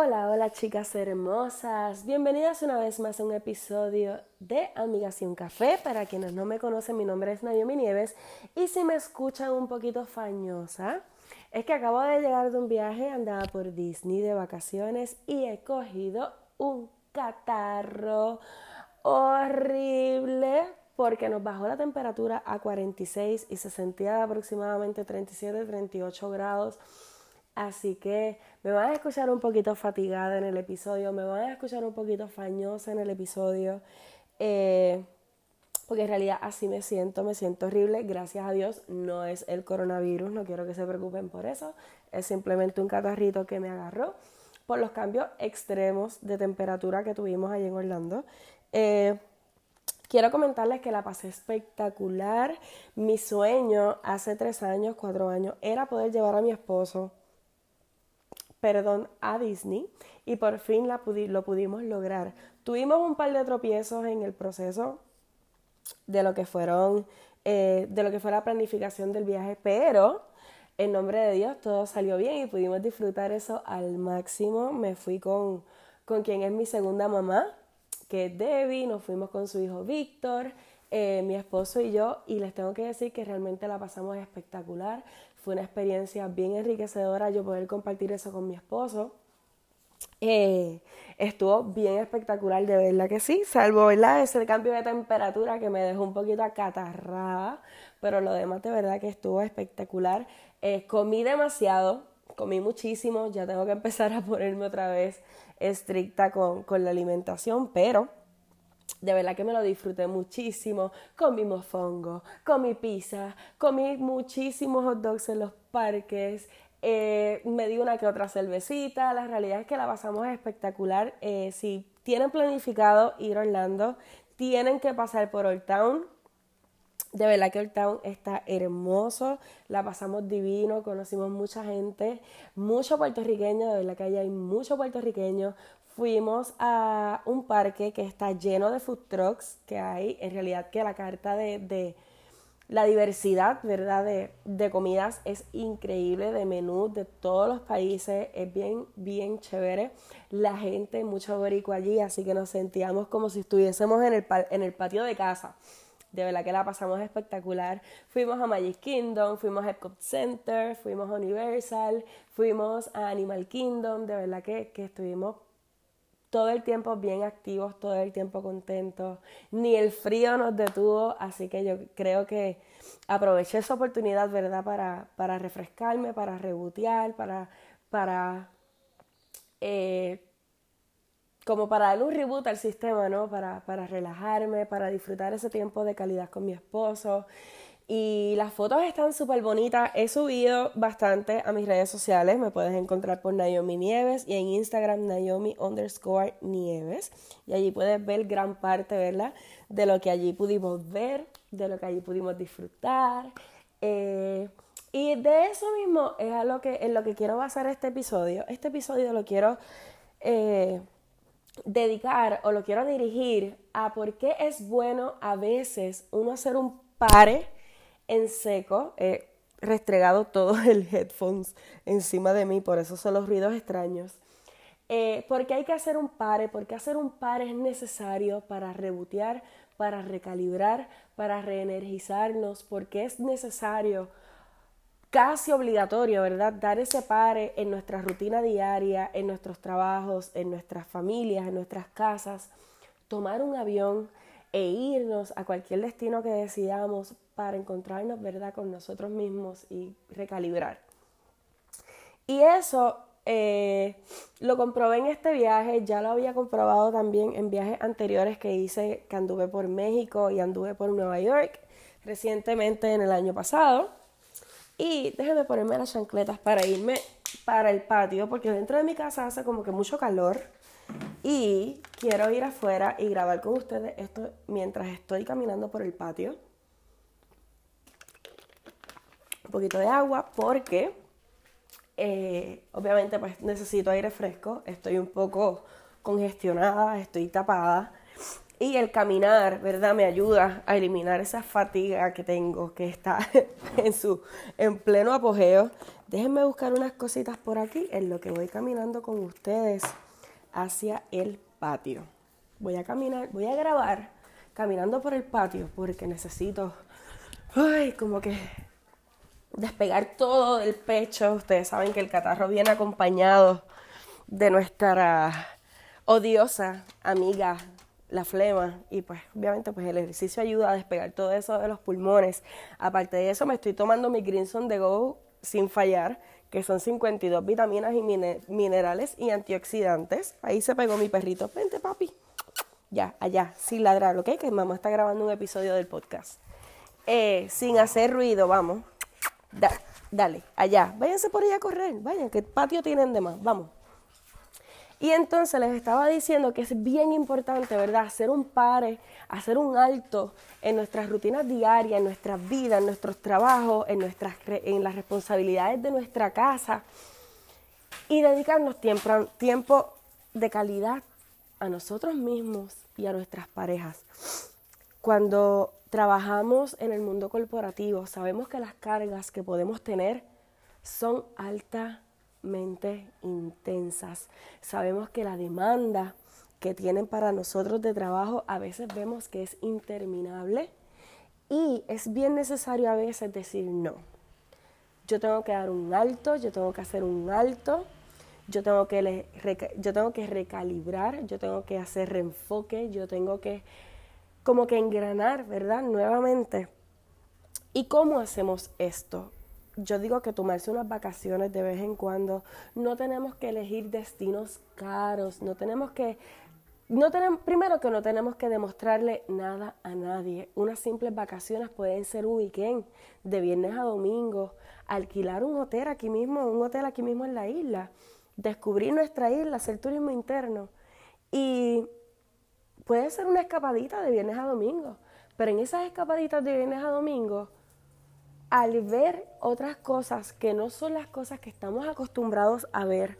Hola, hola chicas hermosas. Bienvenidas una vez más a un episodio de Amigas y un Café. Para quienes no me conocen, mi nombre es Naomi Nieves y si me escuchan un poquito fañosa, es que acabo de llegar de un viaje, andaba por Disney de vacaciones y he cogido un catarro horrible porque nos bajó la temperatura a 46 y se sentía aproximadamente 37, 38 grados Así que me van a escuchar un poquito fatigada en el episodio, me van a escuchar un poquito fañosa en el episodio, eh, porque en realidad así me siento, me siento horrible. Gracias a Dios no es el coronavirus, no quiero que se preocupen por eso, es simplemente un catarrito que me agarró por los cambios extremos de temperatura que tuvimos allí en Orlando. Eh, quiero comentarles que la pasé espectacular. Mi sueño hace tres años, cuatro años, era poder llevar a mi esposo perdón, a Disney y por fin la lo pudimos lograr. Tuvimos un par de tropiezos en el proceso de lo que fueron, eh, de lo que fue la planificación del viaje, pero en nombre de Dios todo salió bien y pudimos disfrutar eso al máximo. Me fui con, con quien es mi segunda mamá, que es Debbie, nos fuimos con su hijo Víctor, eh, mi esposo y yo, y les tengo que decir que realmente la pasamos espectacular. Fue una experiencia bien enriquecedora yo poder compartir eso con mi esposo. Eh, estuvo bien espectacular, de verdad que sí, salvo ¿verdad? ese cambio de temperatura que me dejó un poquito acatarrada, pero lo demás de verdad que estuvo espectacular. Eh, comí demasiado, comí muchísimo, ya tengo que empezar a ponerme otra vez estricta con, con la alimentación, pero de verdad que me lo disfruté muchísimo. Comí mofongo, comí pizza, comí muchísimos hot dogs en los parques. Eh, me di una que otra cervecita. La realidad es que la pasamos espectacular. Eh, si tienen planificado ir a Orlando, tienen que pasar por Old Town. De verdad que Old Town está hermoso, la pasamos divino, conocimos mucha gente, mucho puertorriqueño, de verdad que allá hay mucho puertorriqueño, fuimos a un parque que está lleno de food trucks que hay, en realidad que la carta de, la diversidad, ¿verdad? De, de, comidas es increíble, de menú de todos los países, es bien, bien chévere. La gente, mucho borico allí, así que nos sentíamos como si estuviésemos en el, en el patio de casa. De verdad que la pasamos espectacular. Fuimos a Magic Kingdom, fuimos a Epcot Center, fuimos a Universal, fuimos a Animal Kingdom. De verdad que, que estuvimos todo el tiempo bien activos, todo el tiempo contentos, ni el frío nos detuvo, así que yo creo que aproveché esa oportunidad, ¿verdad?, para, para refrescarme, para rebotear, para, para eh, como para dar un reboot al sistema, ¿no? Para, para relajarme, para disfrutar ese tiempo de calidad con mi esposo. Y las fotos están súper bonitas. He subido bastante a mis redes sociales. Me puedes encontrar por Naomi Nieves y en Instagram Naomi underscore Nieves. Y allí puedes ver gran parte, ¿verdad? De lo que allí pudimos ver, de lo que allí pudimos disfrutar. Eh, y de eso mismo es a lo que, en lo que quiero basar este episodio. Este episodio lo quiero eh, dedicar o lo quiero dirigir a por qué es bueno a veces uno hacer un pare en seco, he restregado todo el headphones encima de mí, por eso son los ruidos extraños. Eh, porque hay que hacer un pare, porque hacer un pare es necesario para rebotear, para recalibrar, para reenergizarnos, porque es necesario, casi obligatorio, ¿verdad? Dar ese pare en nuestra rutina diaria, en nuestros trabajos, en nuestras familias, en nuestras casas, tomar un avión e irnos a cualquier destino que decidamos para encontrarnos, ¿verdad?, con nosotros mismos y recalibrar. Y eso eh, lo comprobé en este viaje, ya lo había comprobado también en viajes anteriores que hice, que anduve por México y anduve por Nueva York recientemente en el año pasado. Y déjenme ponerme las chancletas para irme para el patio, porque dentro de mi casa hace como que mucho calor. Y quiero ir afuera y grabar con ustedes esto mientras estoy caminando por el patio un poquito de agua porque eh, obviamente pues necesito aire fresco, estoy un poco congestionada, estoy tapada Y el caminar, ¿verdad? Me ayuda a eliminar esa fatiga que tengo, que está en su en pleno apogeo. Déjenme buscar unas cositas por aquí en lo que voy caminando con ustedes hacia el patio. Voy a caminar, voy a grabar caminando por el patio porque necesito, ay, como que despegar todo del pecho. Ustedes saben que el catarro viene acompañado de nuestra odiosa amiga la flema y pues obviamente pues el ejercicio ayuda a despegar todo eso de los pulmones. Aparte de eso me estoy tomando mi Greenson de Go sin fallar, que son 52 vitaminas y minerales y antioxidantes. Ahí se pegó mi perrito. Vente papi. Ya, allá, sin ladrar, ¿ok? Que mamá está grabando un episodio del podcast. Eh, sin hacer ruido, vamos. dale, allá. Váyanse por allá a correr. Vayan, que patio tienen de más. Vamos. Y entonces les estaba diciendo que es bien importante, ¿verdad? Hacer un pare, hacer un alto en nuestras rutinas diarias, en nuestras vidas, en nuestros trabajos, en, nuestras, en las responsabilidades de nuestra casa y dedicarnos tiempo, tiempo de calidad a nosotros mismos y a nuestras parejas. Cuando trabajamos en el mundo corporativo, sabemos que las cargas que podemos tener son altas intensas. Sabemos que la demanda que tienen para nosotros de trabajo a veces vemos que es interminable y es bien necesario a veces decir no. Yo tengo que dar un alto, yo tengo que hacer un alto, yo tengo que, yo tengo que recalibrar, yo tengo que hacer reenfoque, yo tengo que como que engranar, ¿verdad? Nuevamente. ¿Y cómo hacemos esto? Yo digo que tomarse unas vacaciones de vez en cuando, no tenemos que elegir destinos caros, no tenemos que, no tenemos, primero que no tenemos que demostrarle nada a nadie. Unas simples vacaciones pueden ser un weekend, de viernes a domingo, alquilar un hotel aquí mismo, un hotel aquí mismo en la isla, descubrir nuestra isla, hacer turismo interno. Y puede ser una escapadita de viernes a domingo, pero en esas escapaditas de viernes a domingo, al ver otras cosas que no son las cosas que estamos acostumbrados a ver,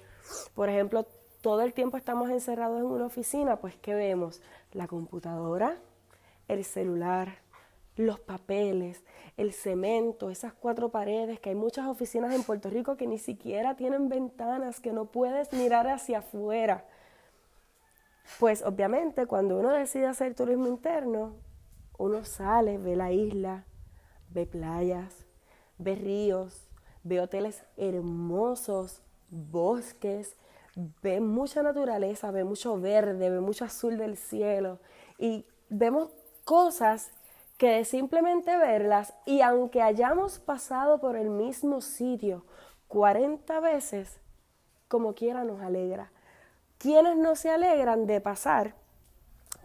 por ejemplo, todo el tiempo estamos encerrados en una oficina, pues ¿qué vemos? La computadora, el celular, los papeles, el cemento, esas cuatro paredes, que hay muchas oficinas en Puerto Rico que ni siquiera tienen ventanas, que no puedes mirar hacia afuera. Pues obviamente cuando uno decide hacer turismo interno, uno sale, ve la isla, ve playas, ve ríos, ve hoteles hermosos, bosques, ve mucha naturaleza, ve mucho verde, ve mucho azul del cielo y vemos cosas que de simplemente verlas y aunque hayamos pasado por el mismo sitio 40 veces, como quiera nos alegra. ¿Quiénes no se alegran de pasar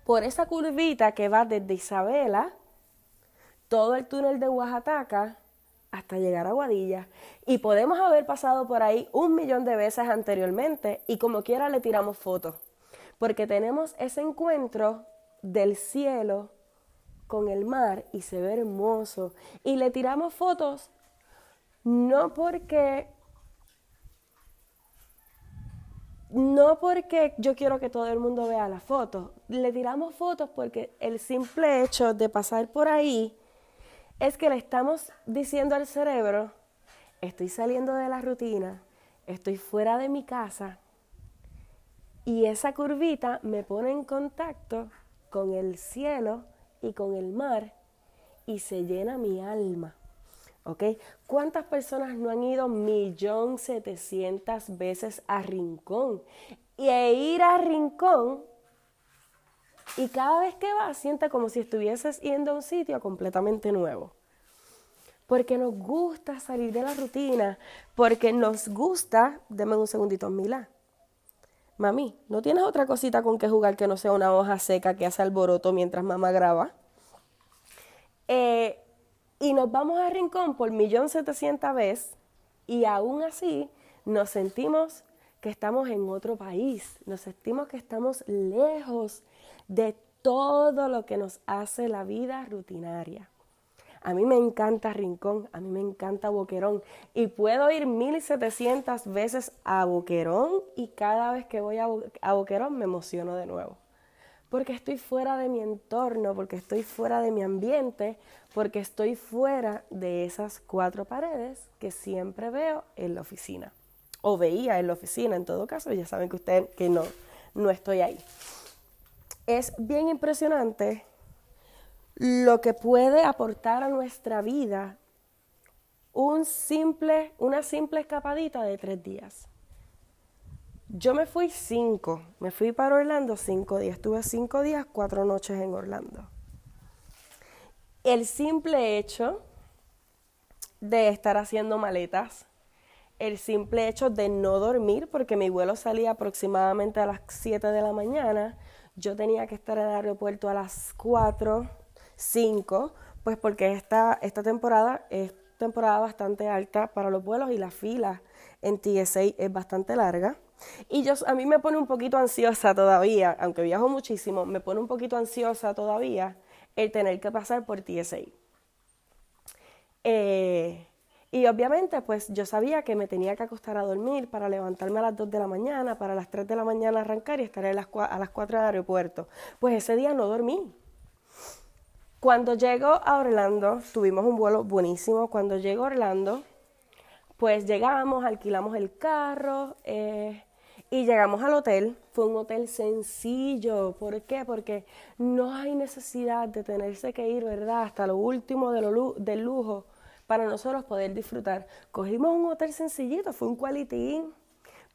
por esa curvita que va desde Isabela todo el túnel de Oaxaca hasta llegar a Guadilla. Y podemos haber pasado por ahí un millón de veces anteriormente y como quiera le tiramos fotos. Porque tenemos ese encuentro del cielo con el mar y se ve hermoso. Y le tiramos fotos no porque no porque yo quiero que todo el mundo vea la foto, le tiramos fotos porque el simple hecho de pasar por ahí es que le estamos diciendo al cerebro, estoy saliendo de la rutina, estoy fuera de mi casa y esa curvita me pone en contacto con el cielo y con el mar y se llena mi alma. ¿Ok? ¿Cuántas personas no han ido millón setecientas veces a Rincón? Y e ir a Rincón y cada vez que vas siente como si estuvieses yendo a un sitio completamente nuevo. Porque nos gusta salir de la rutina, porque nos gusta, deme un segundito, Mila. Mami, ¿no tienes otra cosita con que jugar que no sea una hoja seca que hace alboroto mientras mamá graba? Eh, y nos vamos a Rincón por millón setecientas veces y aún así nos sentimos que estamos en otro país, nos sentimos que estamos lejos de todo lo que nos hace la vida rutinaria. A mí me encanta Rincón, a mí me encanta Boquerón y puedo ir 1700 veces a Boquerón y cada vez que voy a, Boquerón me emociono de nuevo. porque estoy fuera de mi entorno, porque estoy fuera de mi ambiente, porque estoy fuera de esas cuatro paredes que siempre veo en la oficina. O veía en la oficina, en todo caso, ya saben que ustedes que no, no estoy ahí. Es bien impresionante lo que puede aportar a nuestra vida un simple, una simple escapadita de tres días. Yo me fui cinco, me fui para Orlando cinco días, estuve cinco días, cuatro noches en Orlando. El simple hecho de estar haciendo maletas, el simple hecho de no dormir, porque mi vuelo salía aproximadamente a las 7 de la mañana, yo tenía que estar en el aeropuerto a las 4, 5, pues porque esta, esta temporada es temporada bastante alta para los vuelos y la fila en TSA es bastante larga. Y yo, a mí me pone un poquito ansiosa todavía, aunque viajo muchísimo, me pone un poquito ansiosa todavía el tener que pasar por TSA. Eh, y obviamente, pues yo sabía que me tenía que acostar a dormir para levantarme a las 2 de la mañana, para las 3 de la mañana arrancar y estar a las, a las 4 del aeropuerto. Pues ese día no dormí. Cuando llego a Orlando, tuvimos un vuelo buenísimo. Cuando llego a Orlando, pues llegamos, alquilamos el carro eh, y llegamos al hotel. Fue un hotel sencillo. ¿Por qué? Porque no hay necesidad de tenerse que ir, ¿verdad? Hasta lo último de lo, del lujo para nosotros poder disfrutar. Cogimos un hotel sencillito, fue un quality inn,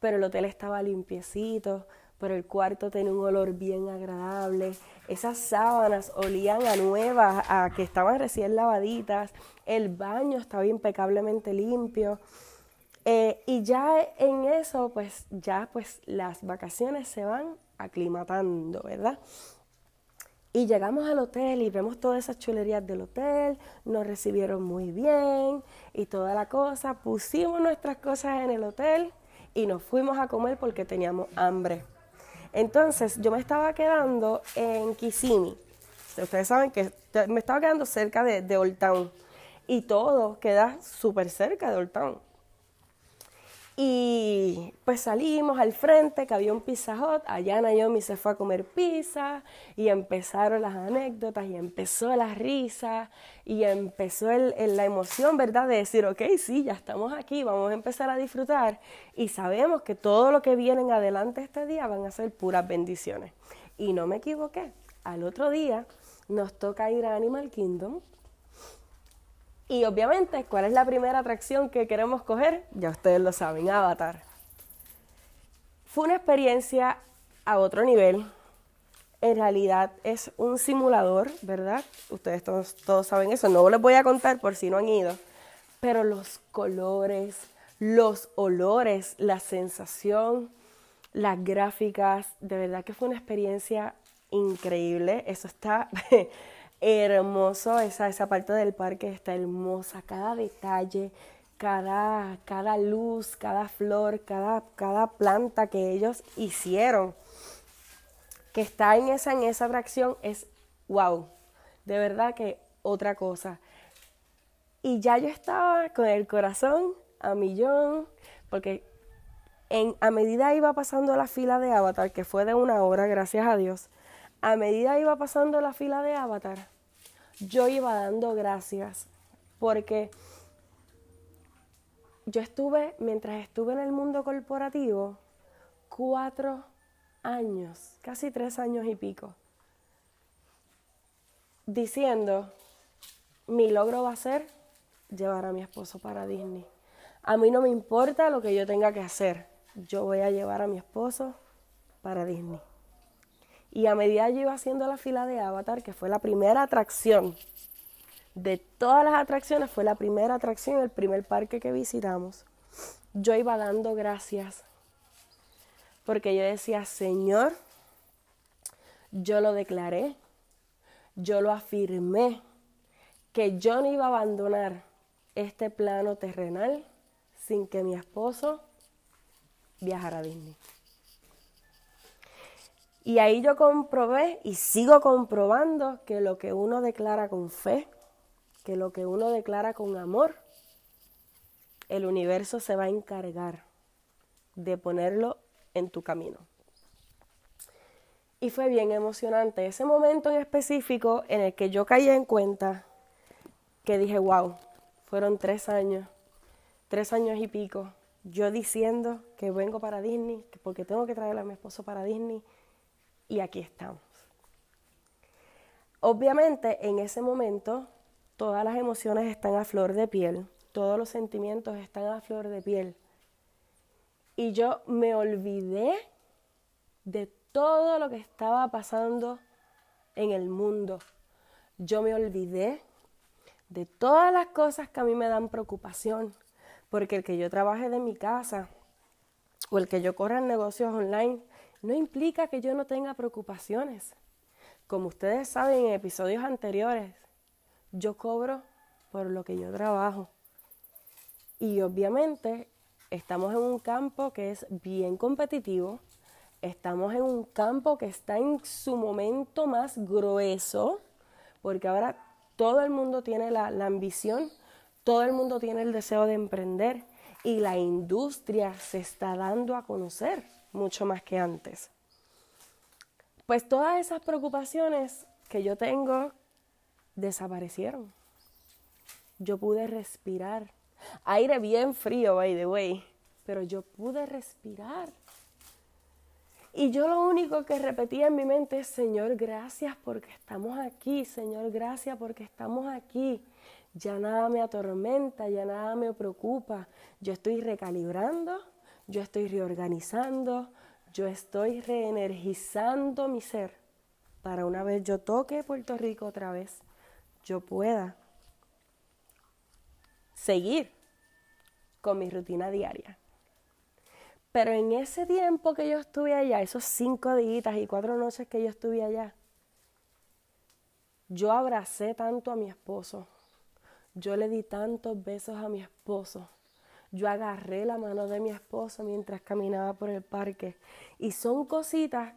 pero el hotel estaba limpiecito, pero el cuarto tenía un olor bien agradable. Esas sábanas olían a nuevas, a que estaban recién lavaditas. El baño estaba impecablemente limpio. Eh, y ya en eso, pues ya pues las vacaciones se van aclimatando, ¿verdad? Y llegamos al hotel y vemos todas esas chulerías del hotel, nos recibieron muy bien y toda la cosa. Pusimos nuestras cosas en el hotel y nos fuimos a comer porque teníamos hambre. Entonces yo me estaba quedando en Kissimmee. Ustedes saben que me estaba quedando cerca de, de Old Town. Y todo queda súper cerca de Old Town. Y pues salimos al frente, que había un Pizza Hut, allá Naomi se fue a comer pizza y empezaron las anécdotas y empezó la risa y empezó el, la emoción, ¿verdad? De decir, ok, sí, ya estamos aquí, vamos a empezar a disfrutar y sabemos que todo lo que viene en adelante este día van a ser puras bendiciones. Y no me equivoqué, al otro día nos toca ir a Animal Kingdom y obviamente, ¿cuál es la primera atracción que queremos coger? Ya ustedes lo saben, Avatar. Fue una experiencia a otro nivel. En realidad es un simulador, ¿verdad? Ustedes todos, saben eso. No les voy a contar por si no han ido. Pero los colores, los olores, la sensación, las gráficas, de verdad que fue una experiencia increíble. Eso está hermoso, esa, esa parte del parque está hermosa, cada detalle, cada, cada luz, cada flor, cada, cada planta que ellos hicieron, que está en esa, en esa atracción, es wow, de verdad que otra cosa. Y ya yo estaba con el corazón a millón, porque en, a medida iba pasando la fila de Avatar, que fue de una hora, gracias a Dios, a medida iba pasando la fila de Avatar, yo iba dando gracias porque yo estuve, mientras estuve en el mundo corporativo, cuatro años, casi tres años y pico, diciendo, mi logro va a ser llevar a mi esposo para Disney. A mí no me importa lo que yo tenga que hacer, yo voy a llevar a mi esposo para Disney. Y a medida yo iba haciendo la fila de Avatar, que fue la primera atracción de todas las atracciones, fue la primera atracción, el primer parque que visitamos, yo iba dando gracias. Porque yo decía, Señor, yo lo declaré, yo lo afirmé, que yo no iba a abandonar este plano terrenal sin que mi esposo viajara a Disney. Y ahí yo comprobé y sigo comprobando que lo que uno declara con fe, que lo que uno declara con amor, el universo se va a encargar de ponerlo en tu camino. Y fue bien emocionante ese momento en específico en el que yo caí en cuenta que dije, wow, fueron tres años, tres años y pico, yo diciendo que vengo para Disney, porque tengo que traer a mi esposo para Disney, y aquí estamos. Obviamente en ese momento todas las emociones están a flor de piel, todos los sentimientos están a flor de piel. Y yo me olvidé de todo lo que estaba pasando en el mundo. Yo me olvidé de todas las cosas que a mí me dan preocupación, porque el que yo trabaje de mi casa o el que yo corra negocios online no implica que yo no tenga preocupaciones. Como ustedes saben en episodios anteriores, yo cobro por lo que yo trabajo. Y obviamente estamos en un campo que es bien competitivo, estamos en un campo que está en su momento más grueso, porque ahora todo el mundo tiene la, la ambición, todo el mundo tiene el deseo de emprender y la industria se está dando a conocer mucho más que antes. Pues todas esas preocupaciones que yo tengo desaparecieron. Yo pude respirar. Aire bien frío, by the way, pero yo pude respirar. Y yo lo único que repetía en mi mente es, Señor, gracias porque estamos aquí, Señor, gracias porque estamos aquí. Ya nada me atormenta, ya nada me preocupa. Yo estoy recalibrando, yo estoy reorganizando, yo estoy reenergizando mi ser para una vez yo toque Puerto Rico otra vez, yo pueda seguir con mi rutina diaria. Pero en ese tiempo que yo estuve allá, esos cinco días y cuatro noches que yo estuve allá, yo abracé tanto a mi esposo, yo le di tantos besos a mi esposo, yo agarré la mano de mi esposo mientras caminaba por el parque. Y son cositas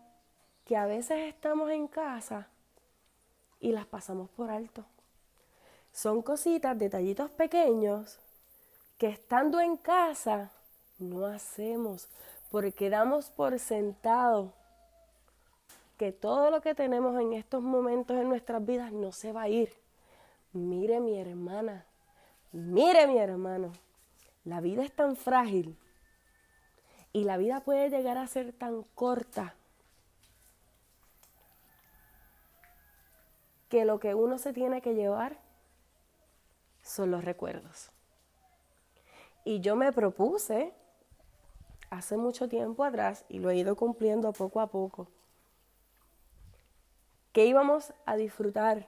que a veces estamos en casa y las pasamos por alto. Son cositas, detallitos pequeños que estando en casa no hacemos porque damos por sentado que todo lo que tenemos en estos momentos en nuestras vidas no se va a ir. Mire mi hermana, mire mi hermano, la vida es tan frágil y la vida puede llegar a ser tan corta que lo que uno se tiene que llevar son los recuerdos. Y yo me propuse hace mucho tiempo atrás, y lo he ido cumpliendo poco a poco, que íbamos a disfrutar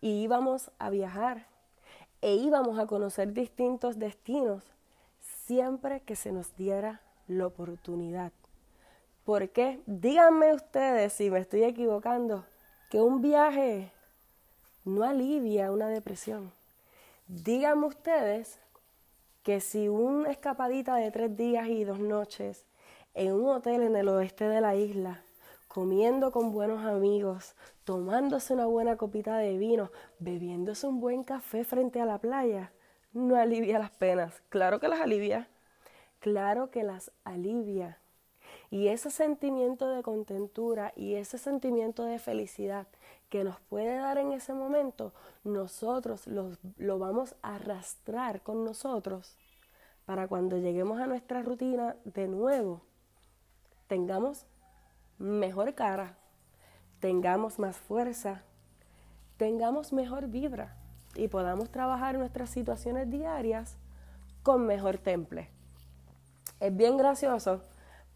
y íbamos a viajar e íbamos a conocer distintos destinos siempre que se nos diera la oportunidad. ¿Por qué? Díganme ustedes si me estoy equivocando, que un viaje no alivia una depresión. Díganme ustedes que si una escapadita de tres días y dos noches en un hotel en el oeste de la isla comiendo con buenos amigos, tomándose una buena copita de vino, bebiéndose un buen café frente a la playa, no alivia las penas. Claro que las alivia, claro que las alivia. Y ese sentimiento de contentura y ese sentimiento de felicidad que nos puede dar en ese momento, nosotros lo, lo vamos a arrastrar con nosotros para cuando lleguemos a nuestra rutina de nuevo, tengamos mejor cara, tengamos más fuerza, tengamos mejor vibra y podamos trabajar nuestras situaciones diarias con mejor temple. Es bien gracioso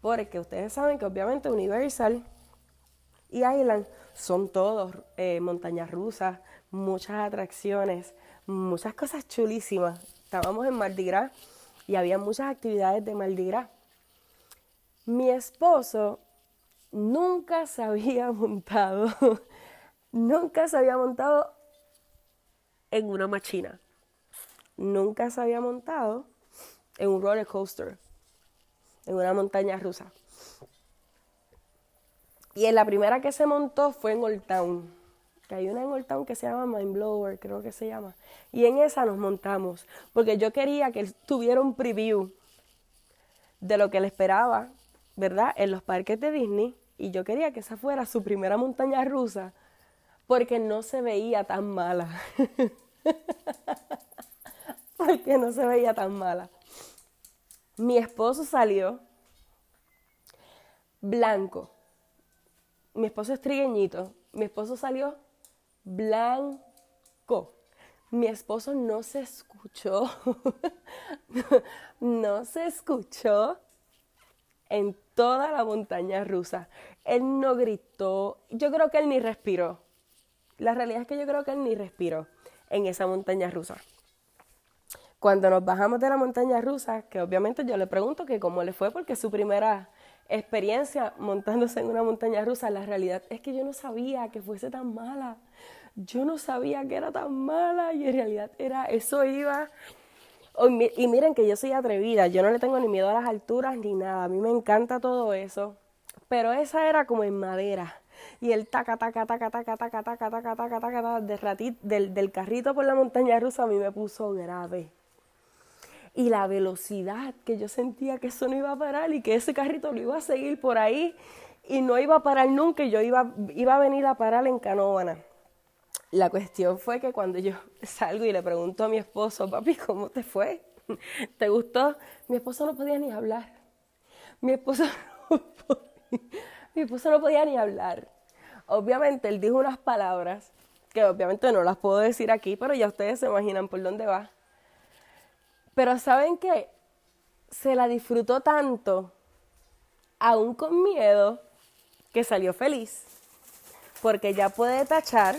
porque ustedes saben que obviamente Universal y Island son todos eh, montañas rusas, muchas atracciones, muchas cosas chulísimas. Estábamos en Mardi y había muchas actividades de Mardi Gras. Mi esposo nunca se había montado, nunca se había montado en una machina, nunca se había montado en un roller coaster, en una montaña rusa. Y en la primera que se montó fue en Old Town, que hay una en Old Town que se llama Mind Blower, creo que se llama. Y en esa nos montamos, porque yo quería que él tuviera un preview de lo que le esperaba ¿verdad? En los parques de Disney y yo quería que esa fuera su primera montaña rusa porque no se veía tan mala. porque no se veía tan mala. Mi esposo salió blanco. Mi esposo es trigueñito. Mi esposo salió blanco. Mi esposo no se escuchó. no se escuchó en toda la montaña rusa. Él no gritó. Yo creo que él ni respiró. La realidad es que yo creo que él ni respiró en esa montaña rusa. Cuando nos bajamos de la montaña rusa, que obviamente yo le pregunto que cómo le fue porque su primera experiencia montándose en una montaña rusa, la realidad es que yo no sabía que fuese tan mala. Yo no sabía que era tan mala y en realidad era, eso iba... Y miren que yo soy atrevida, yo no le tengo ni miedo a las alturas ni nada, a mí me encanta todo eso, pero esa era como en madera y el taca, taca, taca, taca, taca, taca, taca, taca, taca, del, del carrito por la montaña rusa a mí me puso grave y la velocidad que yo sentía que eso no iba a parar y que ese carrito lo iba a seguir por ahí y no iba a parar nunca y yo iba, iba a venir a parar en Canóvana. La cuestión fue que cuando yo salgo y le pregunto a mi esposo, papi, ¿cómo te fue? ¿Te gustó? Mi esposo no podía ni hablar. Mi esposo no podía, mi esposo no podía ni hablar. Obviamente él dijo unas palabras que obviamente no las puedo decir aquí, pero ya ustedes se imaginan por dónde va. Pero ¿saben qué? Se la disfrutó tanto, aún con miedo, que salió feliz. Porque ya puede tachar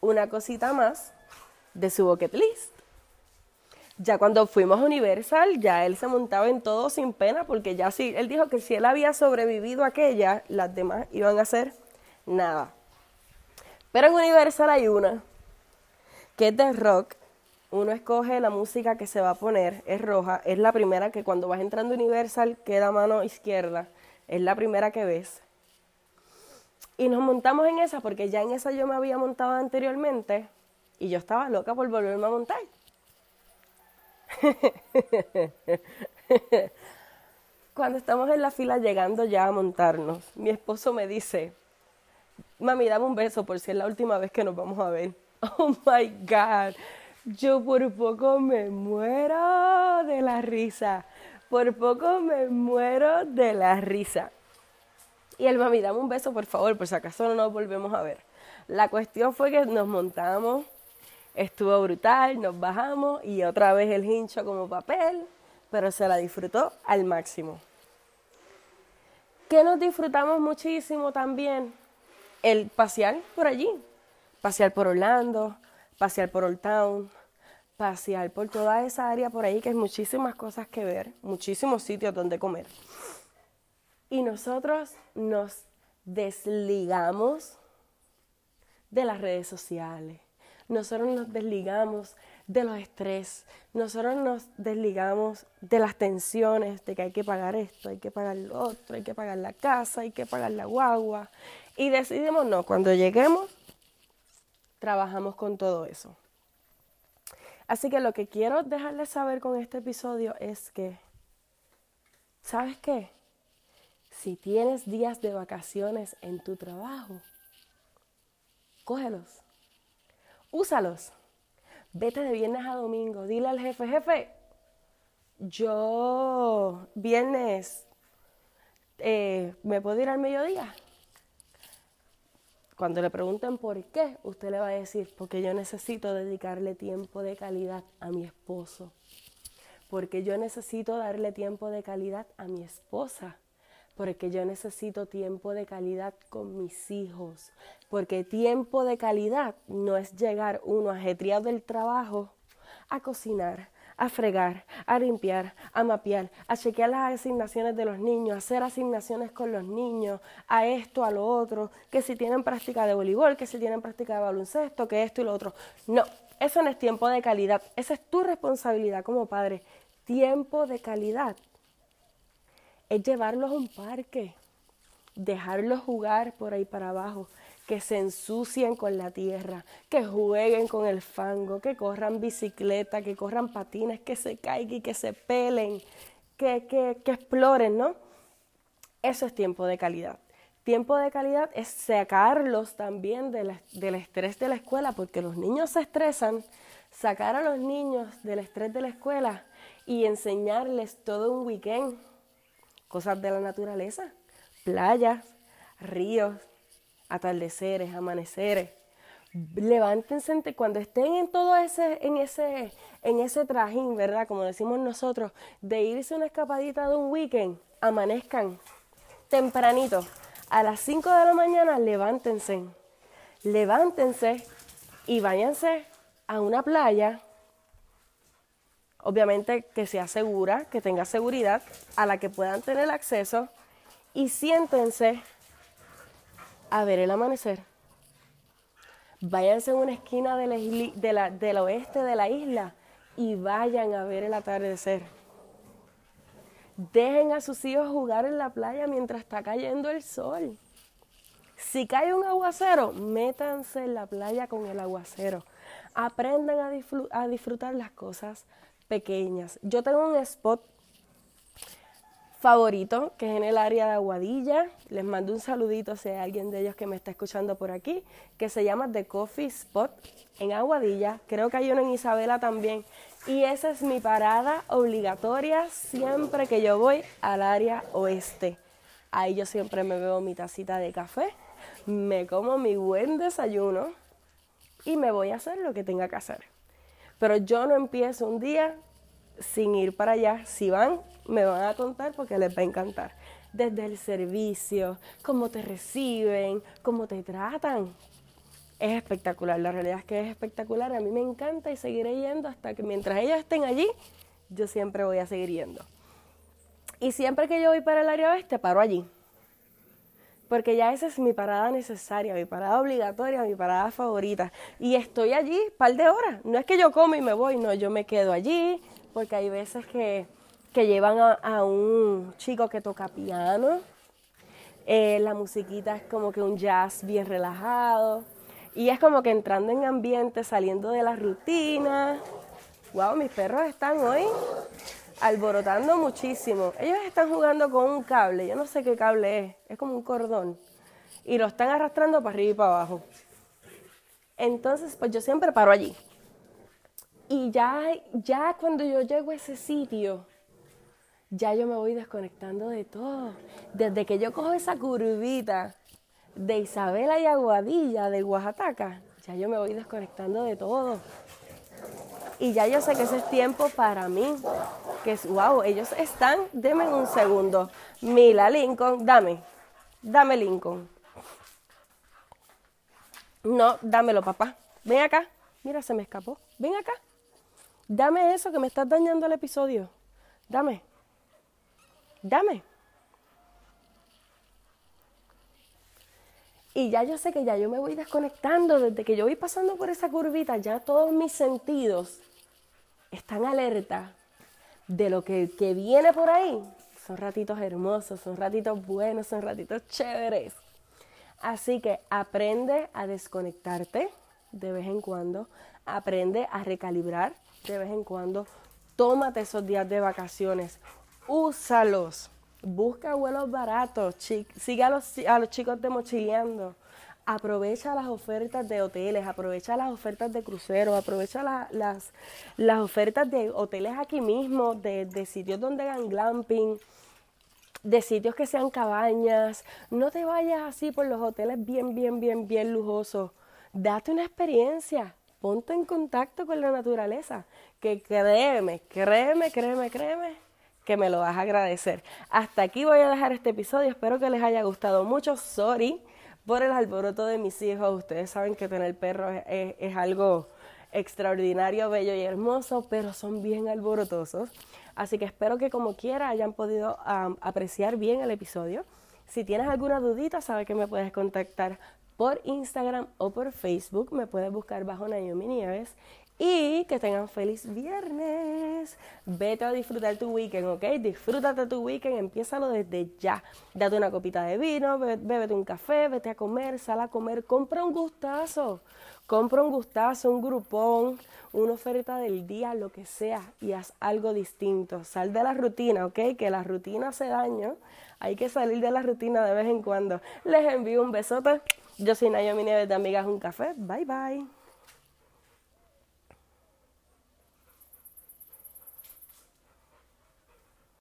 una cosita más de su bucket list. Ya cuando fuimos a Universal, ya él se montaba en todo sin pena, porque ya sí, él dijo que si él había sobrevivido a aquella, las demás iban a hacer nada. Pero en Universal hay una, que es de rock, uno escoge la música que se va a poner, es roja, es la primera que cuando vas entrando Universal queda a mano izquierda, es la primera que ves. Y nos montamos en esa porque ya en esa yo me había montado anteriormente y yo estaba loca por volverme a montar. Cuando estamos en la fila llegando ya a montarnos, mi esposo me dice, mami, dame un beso por si es la última vez que nos vamos a ver. Oh my God, yo por poco me muero de la risa. Por poco me muero de la risa. Y el mami, dame un beso, por favor, por si acaso no nos volvemos a ver. La cuestión fue que nos montamos, estuvo brutal, nos bajamos y otra vez el hincho como papel, pero se la disfrutó al máximo. ¿Qué nos disfrutamos muchísimo también? El pasear por allí, pasear por Orlando, pasear por Old Town, pasear por toda esa área por ahí que hay muchísimas cosas que ver, muchísimos sitios donde comer. Y nosotros nos desligamos de las redes sociales. Nosotros nos desligamos de los estrés. Nosotros nos desligamos de las tensiones de que hay que pagar esto, hay que pagar lo otro, hay que pagar la casa, hay que pagar la guagua. Y decidimos, no, cuando lleguemos trabajamos con todo eso. Así que lo que quiero dejarles saber con este episodio es que, ¿sabes qué? Si tienes días de vacaciones en tu trabajo, cógelos, úsalos. Vete de viernes a domingo, dile al jefe, jefe, yo viernes eh, me puedo ir al mediodía. Cuando le pregunten por qué, usted le va a decir, porque yo necesito dedicarle tiempo de calidad a mi esposo, porque yo necesito darle tiempo de calidad a mi esposa, porque yo necesito tiempo de calidad con mis hijos, porque tiempo de calidad no es llegar uno ajetreado del trabajo a cocinar, a fregar, a limpiar, a mapear, a chequear las asignaciones de los niños, a hacer asignaciones con los niños, a esto, a lo otro, que si tienen práctica de voleibol, que si tienen práctica de baloncesto, que esto y lo otro. No, eso no es tiempo de calidad, esa es tu responsabilidad como padre. Tiempo de calidad es llevarlos a un parque, dejarlos jugar por ahí para abajo, que se ensucien con la tierra, que jueguen con el fango, que corran bicicleta, que corran patines, que se caigan y que se pelen, que, que, que exploren, ¿no? Eso es tiempo de calidad. tiempo de calidad es sacarlos también del estrés de la escuela, porque los niños se estresan, sacar a los niños del estrés de la escuela y enseñarles todo un weekend, cosas de la naturaleza, playas, ríos, atardeceres, amaneceres. Levántense cuando estén en todo ese, en ese, en ese trajín, ¿verdad? Como decimos nosotros, de irse una escapadita de un weekend, amanezcan tempranito, a las 5 de la mañana, levántense, levántense y váyanse a una playa, obviamente que sea segura, que tenga seguridad, a la que puedan tener acceso, y siéntense a ver el amanecer. Váyanse a una esquina del oeste de la isla y vayan a ver el atardecer. Dejen a sus hijos jugar en la playa mientras está cayendo el sol. Si cae un aguacero, métanse en la playa con el aguacero. Aprendan a, disfrutar las cosas pequeñas. Yo tengo un spot favorito, que es en el área de Aguadilla. Les mando un saludito si hay alguien de ellos que me está escuchando por aquí, que se llama The Coffee Spot en Aguadilla. Creo que hay uno en Isabela también. Y esa es mi parada obligatoria siempre que yo voy al área oeste. Ahí yo siempre me bebo mi tacita de café, me como mi buen desayuno y me voy a hacer lo que tenga que hacer. Pero yo no empiezo un día sin ir para allá. Si van, me van a contar porque les va a encantar. Desde el servicio, cómo te reciben, cómo te tratan. Es espectacular, la realidad es que es espectacular. A mí me encanta y seguiré yendo hasta que mientras ellos estén allí, yo siempre voy a seguir yendo. Y siempre que yo voy para el área oeste, paro allí. Porque ya esa es mi parada necesaria, mi parada obligatoria, mi parada favorita. Y estoy allí par de horas. No es que yo como y me voy, no, yo me quedo allí, porque hay veces que, llevan a, un chico que toca piano. Eh, la musiquita es como que un jazz bien relajado. Y es como que entrando en ambiente, saliendo de la rutina. Wow, mis perros están hoy alborotando muchísimo. Ellos están jugando con un cable, yo no sé qué cable es, es como un cordón. Y lo están arrastrando para arriba y para abajo. Entonces, pues yo siempre paro allí. Y ya, ya cuando yo llego a ese sitio, ya yo me voy desconectando de todo. Desde que yo cojo esa curvita de Isabela y Aguadilla de Oaxaca, ya yo me voy desconectando de todo. Y ya yo sé que ese es tiempo para mí. Que es, wow, ellos están, deme un segundo. Mila, Lincoln, dame, dame Lincoln. No, dámelo, papá. Ven acá. Mira, se me escapó. Ven acá. Dame eso que me estás dañando el episodio. Dame. Dame. Y ya yo sé que ya yo me voy desconectando desde que yo voy pasando por esa curvita, ya todos mis sentidos están alerta de lo que, que viene por ahí. Son ratitos hermosos, son ratitos buenos, son ratitos chéveres. Así que aprende a desconectarte de vez en cuando, aprende a recalibrar de vez en cuando. Tómate esos días de vacaciones, úsalos. Busca vuelos baratos, sigue a los, a los chicos de mochileando. Aprovecha las ofertas de hoteles, aprovecha las ofertas de cruceros, aprovecha las, las ofertas de hoteles aquí mismo, de, de sitios donde hagan glamping, de sitios que sean cabañas. No te vayas así por los hoteles bien, bien, bien, bien lujosos. Date una experiencia, ponte en contacto con la naturaleza, que créeme, créeme, créeme, créeme, que me lo vas a agradecer. Hasta aquí voy a dejar este episodio, espero que les haya gustado mucho, sorry por el alboroto de mis hijos, ustedes saben que tener perros es, algo extraordinario, bello y hermoso, pero son bien alborotosos. Así que espero que como quiera hayan podido apreciar bien el episodio. Si tienes alguna dudita, sabes que me puedes contactar por Instagram o por Facebook. Me puedes buscar bajo Naomi Nieves. Y que tengan feliz viernes. Vete a disfrutar tu weekend, ¿ok? Disfrútate tu weekend, empiézalo desde ya. Date una copita de vino, bébete un café, vete a comer, sal a comer, compra un gustazo. Compra un gustazo, un grupón, una oferta del día, lo que sea, y haz algo distinto. Sal de la rutina, ¿ok? Que la rutina hace daño. Hay que salir de la rutina de vez en cuando. Les envío un besote. Yo soy Naomi Nieves de Amigas Un Café. Bye bye.